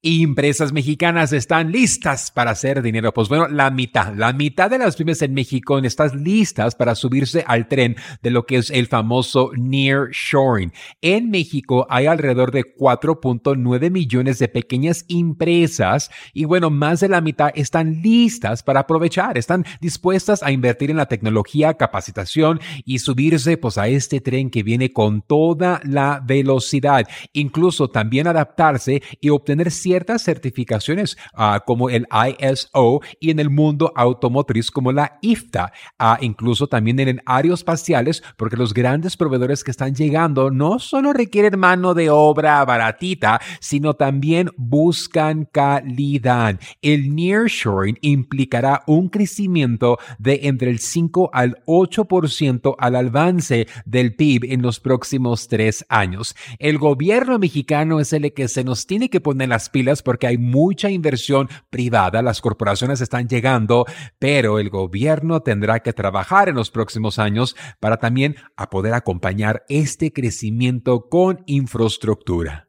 Empresas mexicanas están listas para hacer dinero. Pues bueno, la mitad, la mitad de las pymes en México están listas para subirse al tren de lo que es el famoso nearshoring. En México hay alrededor de 4.9 millones de pequeñas empresas y bueno, más de la mitad están listas para aprovechar, están dispuestas a invertir en la tecnología, capacitación y subirse pues a este tren que viene con toda la velocidad, incluso también adaptarse y obtener ciertas certificaciones ah, como el ISO y en el mundo automotriz como la IFTA, ah, incluso también en aeroespaciales, porque los grandes proveedores que están llegando no solo requieren mano de obra baratita, sino también buscan calidad. El nearshoring implicará un crecimiento de entre el 5 al 8% al avance del PIB en los próximos tres años. El gobierno mexicano es el que se nos tiene que poner las porque hay mucha inversión privada, las corporaciones están llegando, pero el gobierno tendrá que trabajar en los próximos años para también a poder acompañar este crecimiento con infraestructura.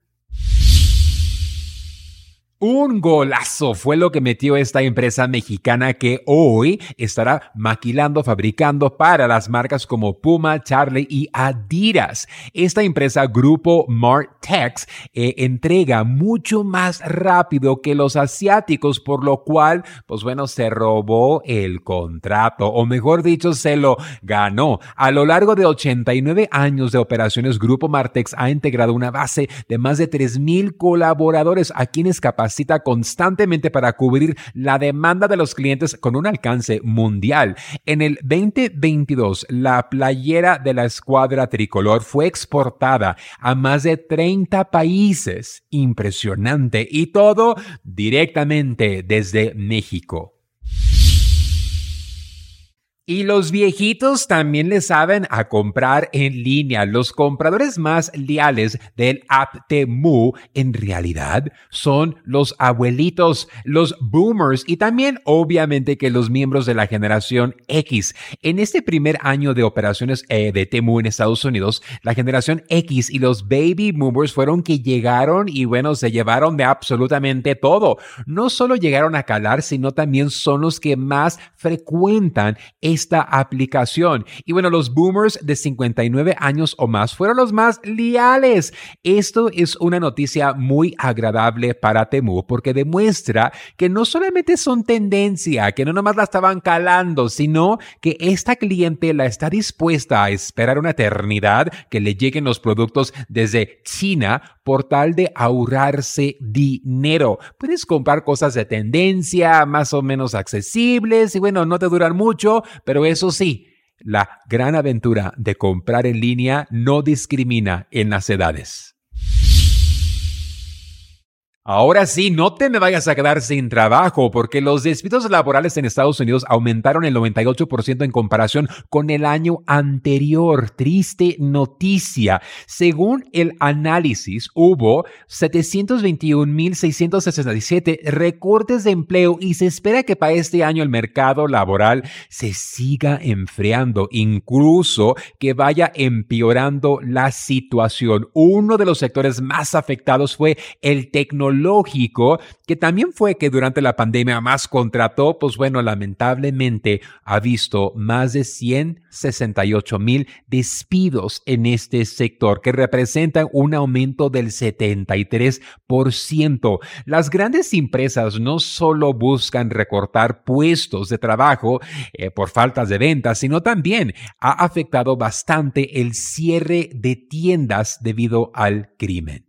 Un golazo fue lo que metió esta empresa mexicana que hoy estará maquilando, fabricando para las marcas como Puma, Charlie y Adidas. Esta empresa, Grupo Martex, eh, entrega mucho más rápido que los asiáticos, por lo cual, pues bueno, se robó el contrato, o mejor dicho, se lo ganó. A lo largo de 89 años de operaciones, Grupo Martex ha integrado una base de más de 3.000 colaboradores a quienes capaz cita constantemente para cubrir la demanda de los clientes con un alcance mundial. En el 2022, la playera de la escuadra tricolor fue exportada a más de 30 países. Impresionante. Y todo directamente desde México. Y los viejitos también le saben a comprar en línea. Los compradores más leales del app Temu en realidad son los abuelitos, los boomers y también obviamente que los miembros de la generación X. En este primer año de operaciones eh, de Temu en Estados Unidos, la generación X y los baby boomers fueron que llegaron y bueno, se llevaron de absolutamente todo. No solo llegaron a calar, sino también son los que más frecuentan esta aplicación. Y bueno, los boomers de 59 años o más fueron los más leales. Esto es una noticia muy agradable para Temu porque demuestra que no solamente son tendencia, que no nomás la estaban calando, sino que esta cliente la está dispuesta a esperar una eternidad que le lleguen los productos desde China por tal de ahorrarse dinero. Puedes comprar cosas de tendencia más o menos accesibles y bueno, no te duran mucho, pero eso sí, la gran aventura de comprar en línea no discrimina en las edades. Ahora sí, no te me vayas a quedar sin trabajo porque los despidos laborales en Estados Unidos aumentaron el 98% en comparación con el año anterior. Triste noticia. Según el análisis, hubo 721.667 recortes de empleo y se espera que para este año el mercado laboral se siga enfriando, incluso que vaya empeorando la situación. Uno de los sectores más afectados fue el tecnológico lógico, que también fue que durante la pandemia más contrató, pues bueno, lamentablemente ha visto más de 168 mil despidos en este sector, que representan un aumento del 73%. Las grandes empresas no solo buscan recortar puestos de trabajo eh, por faltas de ventas, sino también ha afectado bastante el cierre de tiendas debido al crimen.